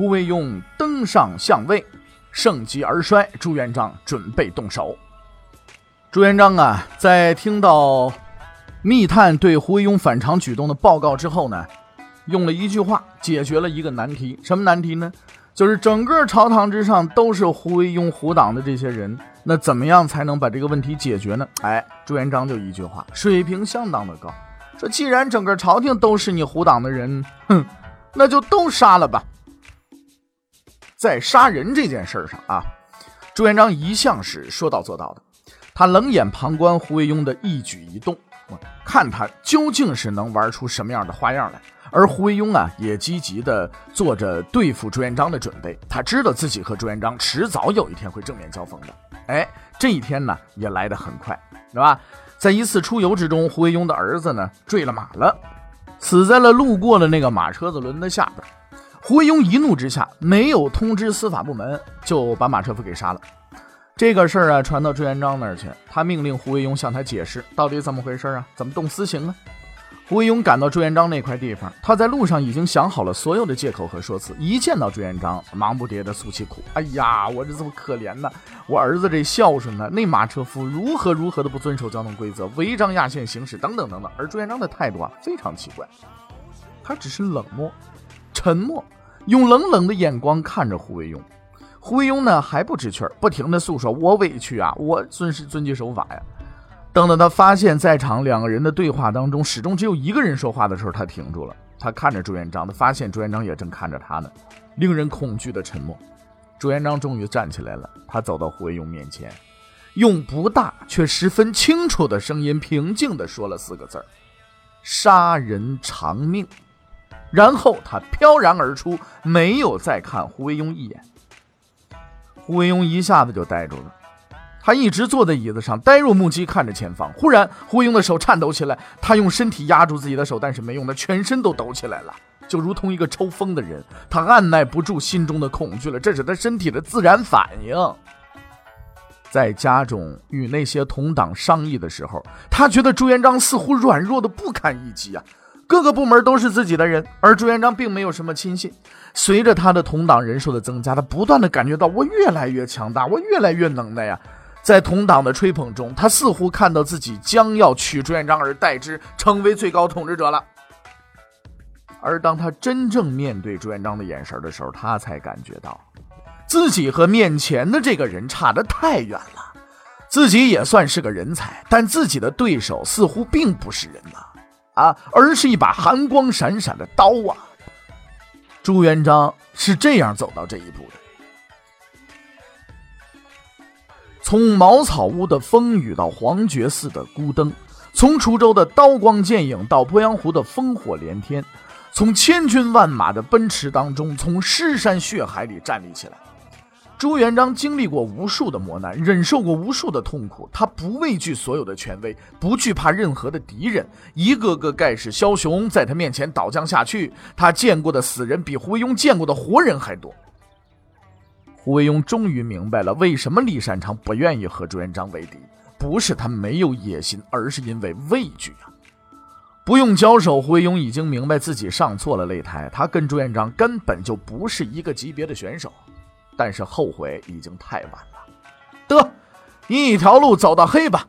胡惟庸登上相位，盛极而衰，朱元璋准备动手。朱元璋啊，在听到。密探对胡惟庸反常举动的报告之后呢，用了一句话解决了一个难题。什么难题呢？就是整个朝堂之上都是胡惟庸胡党的这些人，那怎么样才能把这个问题解决呢？哎，朱元璋就一句话，水平相当的高，说既然整个朝廷都是你胡党的人，哼，那就都杀了吧。在杀人这件事上啊，朱元璋一向是说到做到的，他冷眼旁观胡惟庸的一举一动。看他究竟是能玩出什么样的花样来，而胡惟庸啊，也积极的做着对付朱元璋的准备。他知道自己和朱元璋迟早有一天会正面交锋的。哎，这一天呢，也来得很快，是吧？在一次出游之中，胡惟庸的儿子呢，坠了马了，死在了路过的那个马车子轮的下边。胡惟庸一怒之下，没有通知司法部门，就把马车夫给杀了。这个事儿啊，传到朱元璋那儿去，他命令胡惟庸向他解释到底怎么回事啊？怎么动私刑啊？胡惟庸赶到朱元璋那块地方，他在路上已经想好了所有的借口和说辞。一见到朱元璋，忙不迭的诉起苦：“哎呀，我这这么可怜呢？我儿子这孝顺呢？那马车夫如何如何的不遵守交通规则，违章压线行驶，等等等等。”而朱元璋的态度啊，非常奇怪，他只是冷漠、沉默，用冷冷的眼光看着胡惟庸。胡惟庸呢还不知趣儿，不停的诉说：“我委屈啊，我遵是遵纪守法呀。”等到他发现，在场两个人的对话当中，始终只有一个人说话的时候，他停住了。他看着朱元璋，他发现朱元璋也正看着他呢。令人恐惧的沉默。朱元璋终于站起来了，他走到胡惟庸面前，用不大却十分清楚的声音，平静地说了四个字儿：“杀人偿命。”然后他飘然而出，没有再看胡惟庸一眼。胡惟庸一下子就呆住了，他一直坐在椅子上，呆若木鸡看着前方。忽然，胡惟庸的手颤抖起来，他用身体压住自己的手，但是没用，他全身都抖起来了，就如同一个抽风的人。他按耐不住心中的恐惧了，这是他身体的自然反应。在家中与那些同党商议的时候，他觉得朱元璋似乎软弱的不堪一击啊。各个部门都是自己的人，而朱元璋并没有什么亲信。随着他的同党人数的增加，他不断的感觉到我越来越强大，我越来越能耐呀。在同党的吹捧中，他似乎看到自己将要取朱元璋而代之，成为最高统治者了。而当他真正面对朱元璋的眼神的时候，他才感觉到自己和面前的这个人差得太远了。自己也算是个人才，但自己的对手似乎并不是人呐。啊而是一把寒光闪闪的刀啊！朱元璋是这样走到这一步的。从茅草屋的风雨到黄觉寺的孤灯，从滁州的刀光剑影到鄱阳湖的烽火连天，从千军万马的奔驰当中，从尸山血海里站立起来。朱元璋经历过无数的磨难，忍受过无数的痛苦，他不畏惧所有的权威，不惧怕任何的敌人。一个个盖世枭雄在他面前倒将下去，他见过的死人比胡惟庸见过的活人还多。胡惟庸终于明白了为什么李善长不愿意和朱元璋为敌，不是他没有野心，而是因为畏惧啊！不用交手，胡惟庸已经明白自己上错了擂台，他跟朱元璋根本就不是一个级别的选手。但是后悔已经太晚了，得一条路走到黑吧。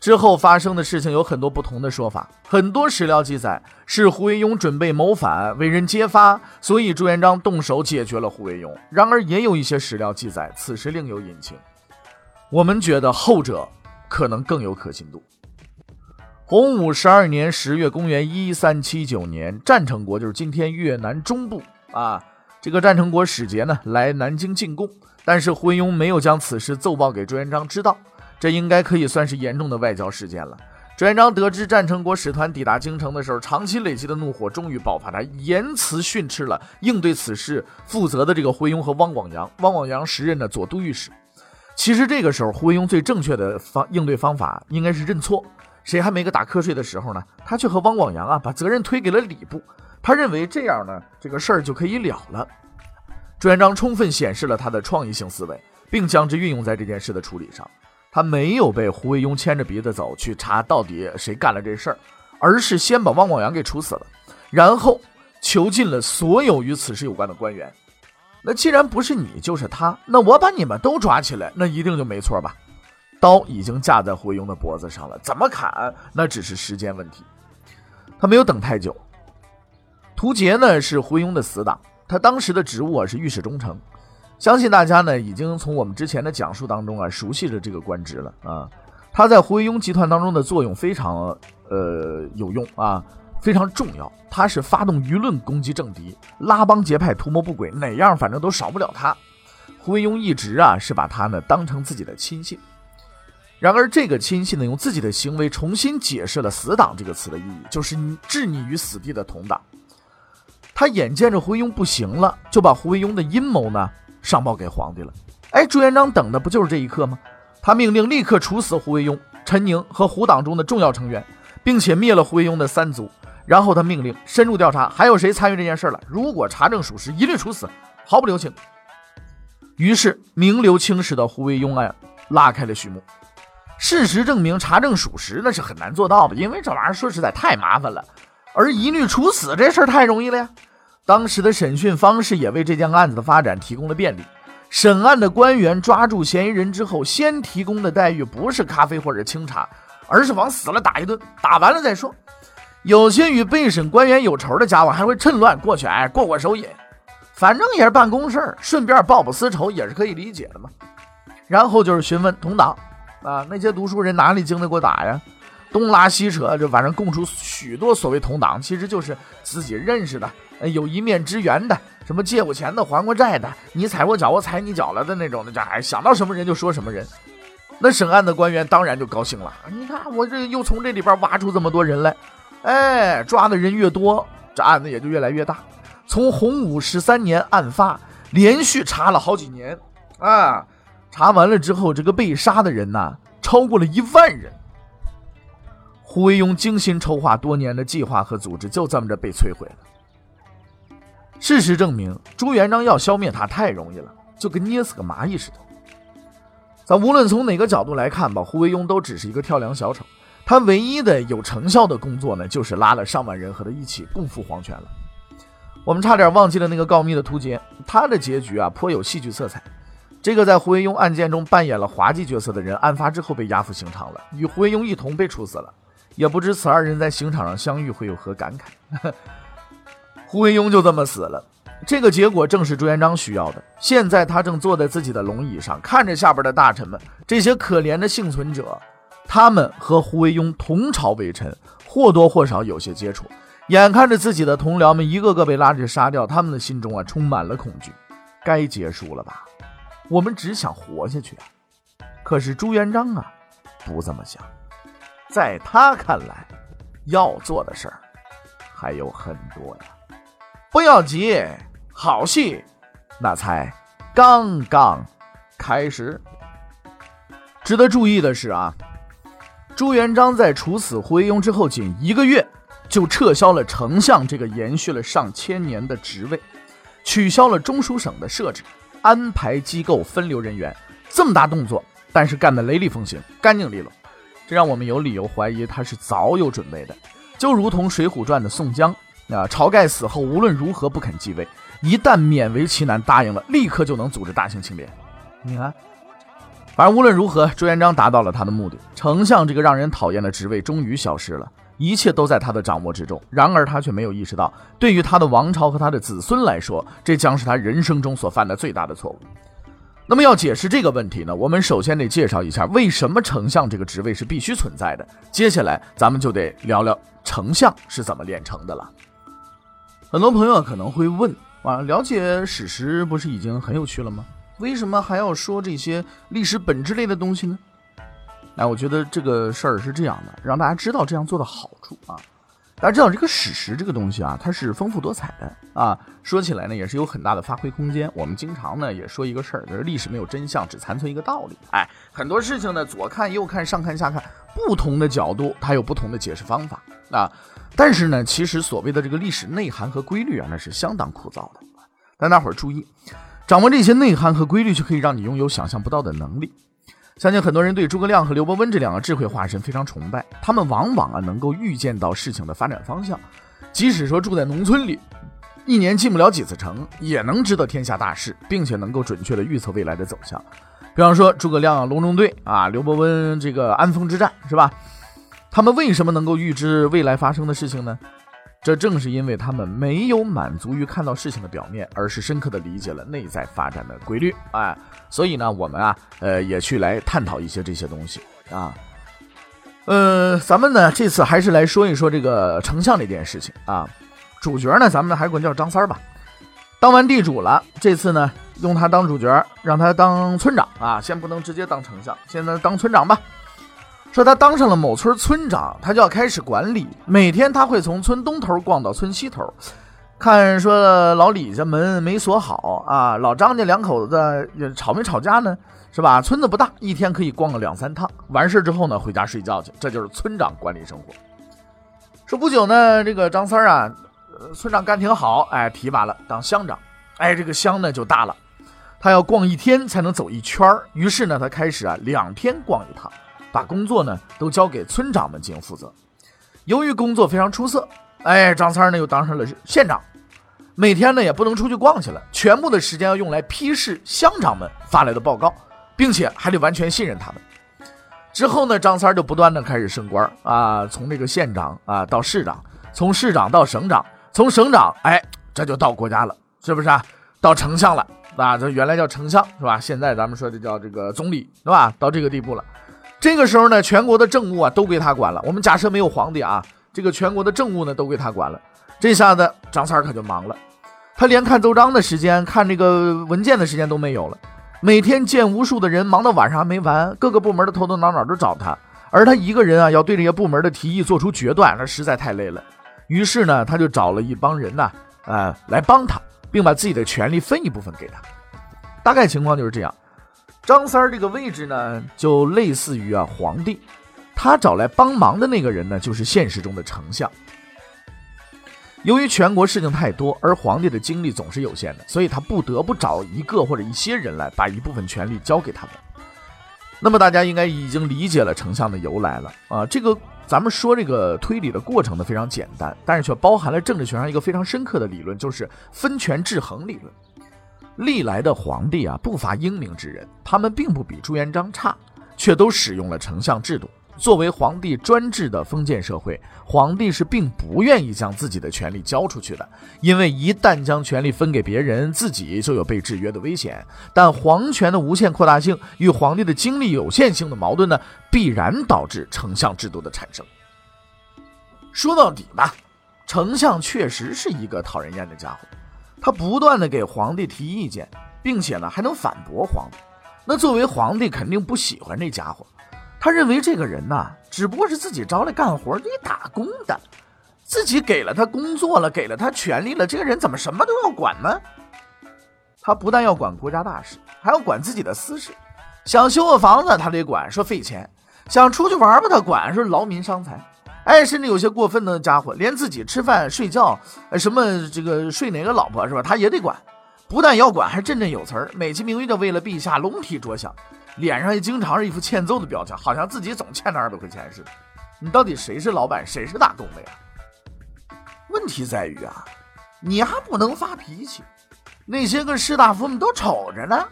之后发生的事情有很多不同的说法，很多史料记载是胡惟庸准备谋反，为人揭发，所以朱元璋动手解决了胡惟庸。然而也有一些史料记载此时另有隐情，我们觉得后者可能更有可信度。洪武十二年十月，公元一三七九年，战成国就是今天越南中部啊。这个战成国使节呢来南京进贡，但是胡惟庸没有将此事奏报给朱元璋知道，这应该可以算是严重的外交事件了。朱元璋得知战成国使团抵达京城的时候，长期累积的怒火终于爆发，他严词训斥了应对此事负责的这个胡惟庸和汪广洋。汪广洋时任的左都御史。其实这个时候，胡惟庸最正确的方应对方法应该是认错。谁还没个打瞌睡的时候呢？他却和汪广洋啊把责任推给了礼部。他认为这样呢，这个事儿就可以了了。朱元璋充分显示了他的创意性思维，并将之运用在这件事的处理上。他没有被胡惟庸牵着鼻子走去查到底谁干了这事儿，而是先把汪广洋给处死了，然后囚禁了所有与此事有关的官员。那既然不是你就是他，那我把你们都抓起来，那一定就没错吧？刀已经架在胡惟庸的脖子上了，怎么砍那只是时间问题。他没有等太久。胡杰呢是胡惟庸的死党，他当时的职务啊是御史中丞。相信大家呢已经从我们之前的讲述当中啊熟悉了这个官职了啊，他在胡惟庸集团当中的作用非常呃有用啊，非常重要。他是发动舆论攻击政敌、拉帮结派、图谋不轨，哪样反正都少不了他。胡惟庸一直啊是把他呢当成自己的亲信，然而这个亲信呢用自己的行为重新解释了“死党”这个词的意义，就是你置你于死地的同党。他眼见着胡惟庸不行了，就把胡惟庸的阴谋呢。上报给皇帝了，哎，朱元璋等的不就是这一刻吗？他命令立刻处死胡惟庸、陈宁和胡党中的重要成员，并且灭了胡惟庸的三族。然后他命令深入调查，还有谁参与这件事了？如果查证属实，一律处死，毫不留情。于是名留青史的胡惟庸案拉开了序幕。事实证明，查证属实那是很难做到的，因为这玩意儿说实在太麻烦了。而一律处死这事儿太容易了呀。当时的审讯方式也为这件案子的发展提供了便利。审案的官员抓住嫌疑人之后，先提供的待遇不是咖啡或者清茶，而是往死了打一顿，打完了再说。有些与被审官员有仇的家伙还会趁乱过去，哎，过过手瘾，反正也是办公事儿顺便报报私仇也是可以理解的嘛。然后就是询问同党啊，那些读书人哪里经得过打呀？东拉西扯，就反正供出许多所谓同党，其实就是自己认识的。有一面之缘的，什么借过钱的、还过债的，你踩我脚，我踩你脚了的那种，那叫哎，想到什么人就说什么人。那审案的官员当然就高兴了，你看我这又从这里边挖出这么多人来，哎，抓的人越多，这案子也就越来越大。从洪武十三年案发，连续查了好几年，啊，查完了之后，这个被杀的人呐，超过了一万人。胡惟庸精心筹划多年的计划和组织，就这么着被摧毁了。事实证明，朱元璋要消灭他太容易了，就跟捏死个蚂蚁似的。咱无论从哪个角度来看吧，胡惟庸都只是一个跳梁小丑。他唯一的有成效的工作呢，就是拉了上万人和他一起共赴黄泉了。我们差点忘记了那个告密的屠杰，他的结局啊颇有戏剧色彩。这个在胡惟庸案件中扮演了滑稽角色的人，案发之后被押赴刑场了，与胡惟庸一同被处死了。也不知此二人在刑场上相遇会有何感慨。胡惟庸就这么死了，这个结果正是朱元璋需要的。现在他正坐在自己的龙椅上，看着下边的大臣们，这些可怜的幸存者，他们和胡惟庸同朝为臣，或多或少有些接触。眼看着自己的同僚们一个个被拉着杀掉，他们的心中啊充满了恐惧。该结束了吧？我们只想活下去啊！可是朱元璋啊，不这么想，在他看来，要做的事儿还有很多呀。不要急，好戏那才刚刚开始。值得注意的是啊，朱元璋在处死胡惟庸之后，仅一个月就撤销了丞相这个延续了上千年的职位，取消了中书省的设置，安排机构分流人员。这么大动作，但是干得雷厉风行，干净利落，让我们有理由怀疑他是早有准备的，就如同《水浒传》的宋江。啊，晁盖死后无论如何不肯继位，一旦勉为其难答应了，立刻就能组织大型清廉。你看，反正无论如何，朱元璋达到了他的目的，丞相这个让人讨厌的职位终于消失了，一切都在他的掌握之中。然而他却没有意识到，对于他的王朝和他的子孙来说，这将是他人生中所犯的最大的错误。那么要解释这个问题呢，我们首先得介绍一下为什么丞相这个职位是必须存在的。接下来咱们就得聊聊丞相是怎么炼成的了。很多朋友可能会问：啊，了解史实不是已经很有趣了吗？为什么还要说这些历史本质类的东西呢？哎，我觉得这个事儿是这样的，让大家知道这样做的好处啊。大家知道这个史实这个东西啊，它是丰富多彩的啊，说起来呢也是有很大的发挥空间。我们经常呢也说一个事儿，就是历史没有真相，只残存一个道理。哎，很多事情呢左看右看上看下看，不同的角度它有不同的解释方法啊。但是呢，其实所谓的这个历史内涵和规律啊，那是相当枯燥的。但大伙儿注意，掌握这些内涵和规律，就可以让你拥有想象不到的能力。相信很多人对诸葛亮和刘伯温这两个智慧化身非常崇拜，他们往往啊能够预见到事情的发展方向，即使说住在农村里，一年进不了几次城，也能知道天下大事，并且能够准确的预测未来的走向。比方说诸葛亮隆中对啊，刘伯温这个安丰之战是吧？他们为什么能够预知未来发生的事情呢？这正是因为他们没有满足于看到事情的表面，而是深刻的理解了内在发展的规律。哎，所以呢，我们啊，呃，也去来探讨一些这些东西啊。呃，咱们呢，这次还是来说一说这个丞相这件事情啊。主角呢，咱们还管叫张三吧。当完地主了，这次呢，用他当主角，让他当村长啊。先不能直接当丞相，现在当村长吧。说他当上了某村村长，他就要开始管理。每天他会从村东头逛到村西头，看说老李家门没锁好啊，老张家两口子吵没吵架呢，是吧？村子不大，一天可以逛个两三趟。完事之后呢，回家睡觉去。这就是村长管理生活。说不久呢，这个张三啊，村长干挺好，哎，提拔了当乡长。哎，这个乡呢就大了，他要逛一天才能走一圈于是呢，他开始啊两天逛一趟。把工作呢都交给村长们进行负责。由于工作非常出色，哎，张三呢又当上了县长，每天呢也不能出去逛去了，全部的时间要用来批示乡长们发来的报告，并且还得完全信任他们。之后呢，张三就不断的开始升官啊，从这个县长啊到市长，从市长到省长，从省长哎这就到国家了，是不是啊？到丞相了啊？这原来叫丞相是吧？现在咱们说的叫这个总理是吧？到这个地步了。这个时候呢，全国的政务啊都归他管了。我们假设没有皇帝啊，这个全国的政务呢都归他管了。这下子张三可就忙了，他连看奏章的时间、看这个文件的时间都没有了。每天见无数的人，忙到晚上还没完，各个部门的头头脑脑都找他，而他一个人啊要对这些部门的提议做出决断，那实在太累了。于是呢，他就找了一帮人呐，呃，来帮他，并把自己的权力分一部分给他。大概情况就是这样。张三儿这个位置呢，就类似于啊皇帝，他找来帮忙的那个人呢，就是现实中的丞相。由于全国事情太多，而皇帝的精力总是有限的，所以他不得不找一个或者一些人来，把一部分权力交给他们。那么大家应该已经理解了丞相的由来了啊。这个咱们说这个推理的过程呢非常简单，但是却包含了政治学上一个非常深刻的理论，就是分权制衡理论。历来的皇帝啊，不乏英明之人，他们并不比朱元璋差，却都使用了丞相制度。作为皇帝专制的封建社会，皇帝是并不愿意将自己的权力交出去的，因为一旦将权力分给别人，自己就有被制约的危险。但皇权的无限扩大性与皇帝的精力有限性的矛盾呢，必然导致丞相制度的产生。说到底吧，丞相确实是一个讨人厌的家伙。他不断的给皇帝提意见，并且呢还能反驳皇帝。那作为皇帝肯定不喜欢这家伙，他认为这个人呐只不过是自己招来干活给打工的，自己给了他工作了，给了他权利了，这个人怎么什么都要管呢？他不但要管国家大事，还要管自己的私事。想修个房子他得管，说费钱；想出去玩吧他管，说劳民伤财。哎，甚至有些过分的家伙，连自己吃饭睡觉，什么这个睡哪个老婆是吧？他也得管，不但要管，还振振有词儿，美其名曰的为了陛下龙体着想，脸上也经常是一副欠揍的表情，好像自己总欠他二百块钱似的。你到底谁是老板，谁是打工的呀？问题在于啊，你还不能发脾气，那些个士大夫们都瞅着呢，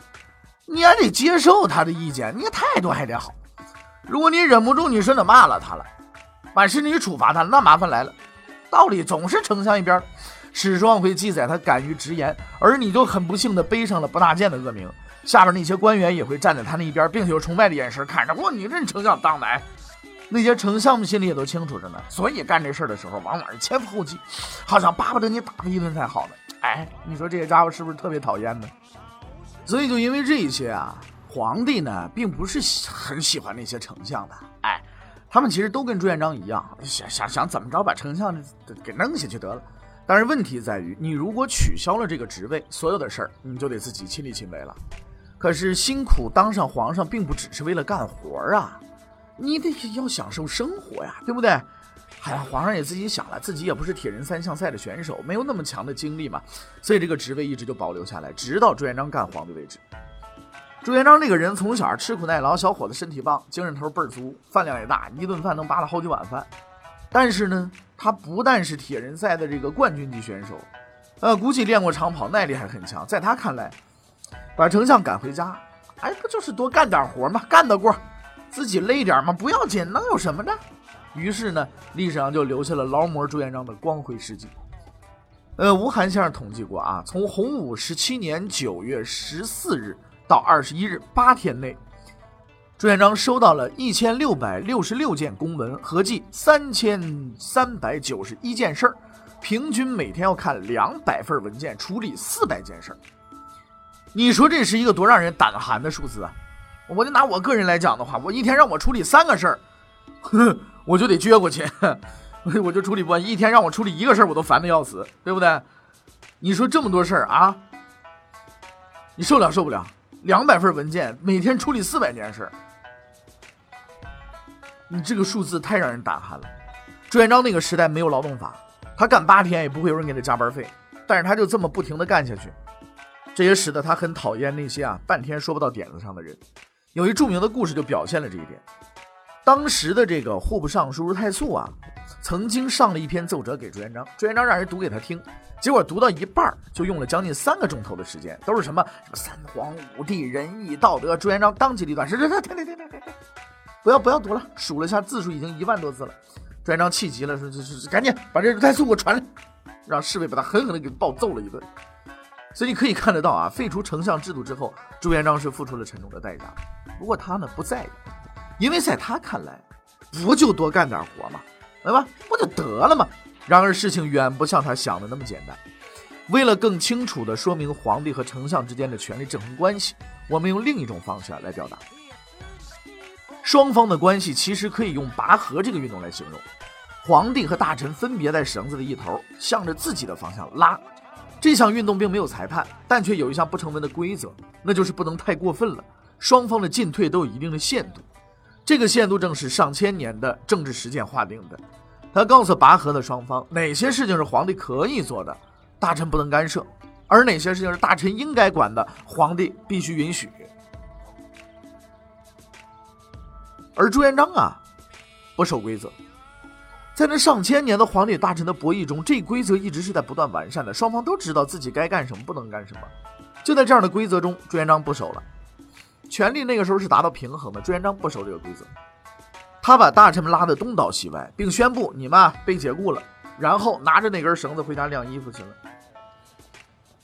你还得接受他的意见，你态度还得好。如果你忍不住，你说的骂了他了。万是你处罚他，那麻烦来了。道理总是丞相一边，史书上会记载他敢于直言，而你就很不幸的背上了不纳谏的恶名。下边那些官员也会站在他那一边，并且用崇拜的眼神看着。嚯，你这丞相当来！那些丞相们心里也都清楚着呢，所以干这事儿的时候往往是前赴后继，好像巴不得你打他一顿才好呢。哎，你说这些家伙是不是特别讨厌呢？所以就因为这些啊，皇帝呢，并不是很喜欢那些丞相的。哎，他们其实都跟朱元璋一样，想想想怎么着把丞相给弄下去得了。但是问题在于，你如果取消了这个职位，所有的事儿你就得自己亲力亲为了。可是辛苦当上皇上，并不只是为了干活啊，你得要享受生活呀，对不对？哎呀，皇上也自己想了，自己也不是铁人三项赛的选手，没有那么强的精力嘛，所以这个职位一直就保留下来，直到朱元璋干皇帝为止。朱元璋这个人从小吃苦耐劳，小伙子身体棒，精神头倍儿足，饭量也大，一顿饭能扒拉好几碗饭。但是呢，他不但是铁人赛的这个冠军级选手，呃，估计练过长跑，耐力还很强。在他看来，把丞相赶回家，哎，不就是多干点活吗？干得过，自己累点吗？不要紧，能有什么呢？于是呢，历史上就留下了劳模朱元璋的光辉事迹。呃，吴晗先生统计过啊，从洪武十七年九月十四日。到二十一日八天内，朱元璋收到了一千六百六十六件公文，合计三千三百九十一件事儿，平均每天要看两百份文件，处理四百件事儿。你说这是一个多让人胆寒的数字啊！我就拿我个人来讲的话，我一天让我处理三个事儿，我就得撅过去，我就处理不完。一天让我处理一个事儿，我都烦的要死，对不对？你说这么多事儿啊，你受了受不了？两百份文件，每天处理四百件事，你这个数字太让人胆寒了。朱元璋那个时代没有劳动法，他干八天也不会有人给他加班费，但是他就这么不停的干下去，这也使得他很讨厌那些啊半天说不到点子上的人。有一著名的故事就表现了这一点。当时的这个户部尚书太素啊，曾经上了一篇奏折给朱元璋，朱元璋让人读给他听。结果读到一半就用了将近三个钟头的时间，都是什么什么三皇五帝仁义道德。朱元璋当机立断，是是是，停停停停停，不要不要读了，数了一下字数已经一万多字了。朱元璋气急了，说说说，赶紧把这太素给我传来，让侍卫把他狠狠的给暴揍了一顿。所以你可以看得到啊，废除丞相制度之后，朱元璋是付出了沉重的代价。不过他呢不在意，因为在他看来，不就多干点活吗？对吧？不就得了吗？然而事情远不像他想的那么简单。为了更清楚地说明皇帝和丞相之间的权力制衡关系，我们用另一种方式来表达。双方的关系其实可以用拔河这个运动来形容。皇帝和大臣分别在绳子的一头，向着自己的方向拉。这项运动并没有裁判，但却有一项不成文的规则，那就是不能太过分了。双方的进退都有一定的限度，这个限度正是上千年的政治实践划定的。他告诉拔河的双方，哪些事情是皇帝可以做的，大臣不能干涉；而哪些事情是大臣应该管的，皇帝必须允许。而朱元璋啊，不守规则，在那上千年的皇帝大臣的博弈中，这规则一直是在不断完善的，双方都知道自己该干什么，不能干什么。就在这样的规则中，朱元璋不守了，权力那个时候是达到平衡的，朱元璋不守这个规则。他把大臣们拉得东倒西歪，并宣布你们被解雇了，然后拿着那根绳子回家晾衣服去了。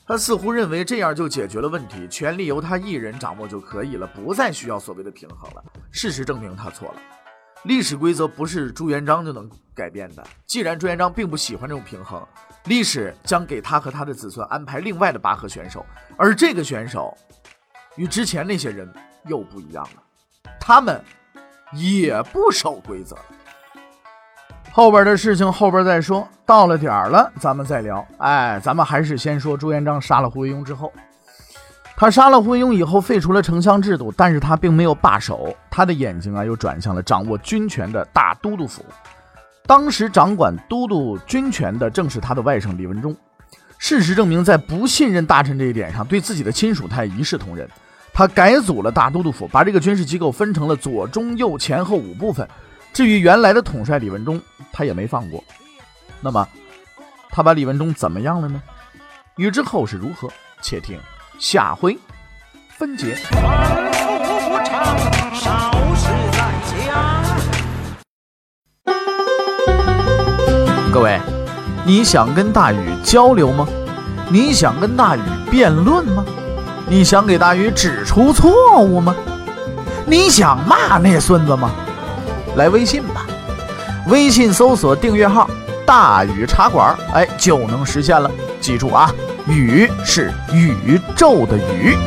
他似乎认为这样就解决了问题，权力由他一人掌握就可以了，不再需要所谓的平衡了。事实证明他错了，历史规则不是朱元璋就能改变的。既然朱元璋并不喜欢这种平衡，历史将给他和他的子孙安排另外的拔河选手，而这个选手与之前那些人又不一样了，他们。也不守规则，后边的事情后边再说，到了点儿了咱们再聊。哎，咱们还是先说朱元璋杀了胡惟庸之后，他杀了胡惟庸以后废除了丞相制度，但是他并没有罢手，他的眼睛啊又转向了掌握军权的大都督府。当时掌管都督军权的正是他的外甥李文忠。事实证明，在不信任大臣这一点上，对自己的亲属他也一视同仁。他改组了大都督府，把这个军事机构分成了左、中、右、前后五部分。至于原来的统帅李文忠，他也没放过。那么，他把李文忠怎么样了呢？欲知后事如何，且听下回分解。各位，你想跟大禹交流吗？你想跟大禹辩论吗？你想给大禹指出错误吗？你想骂那孙子吗？来微信吧，微信搜索订阅号“大禹茶馆”，哎，就能实现了。记住啊，宇是宇宙的宇。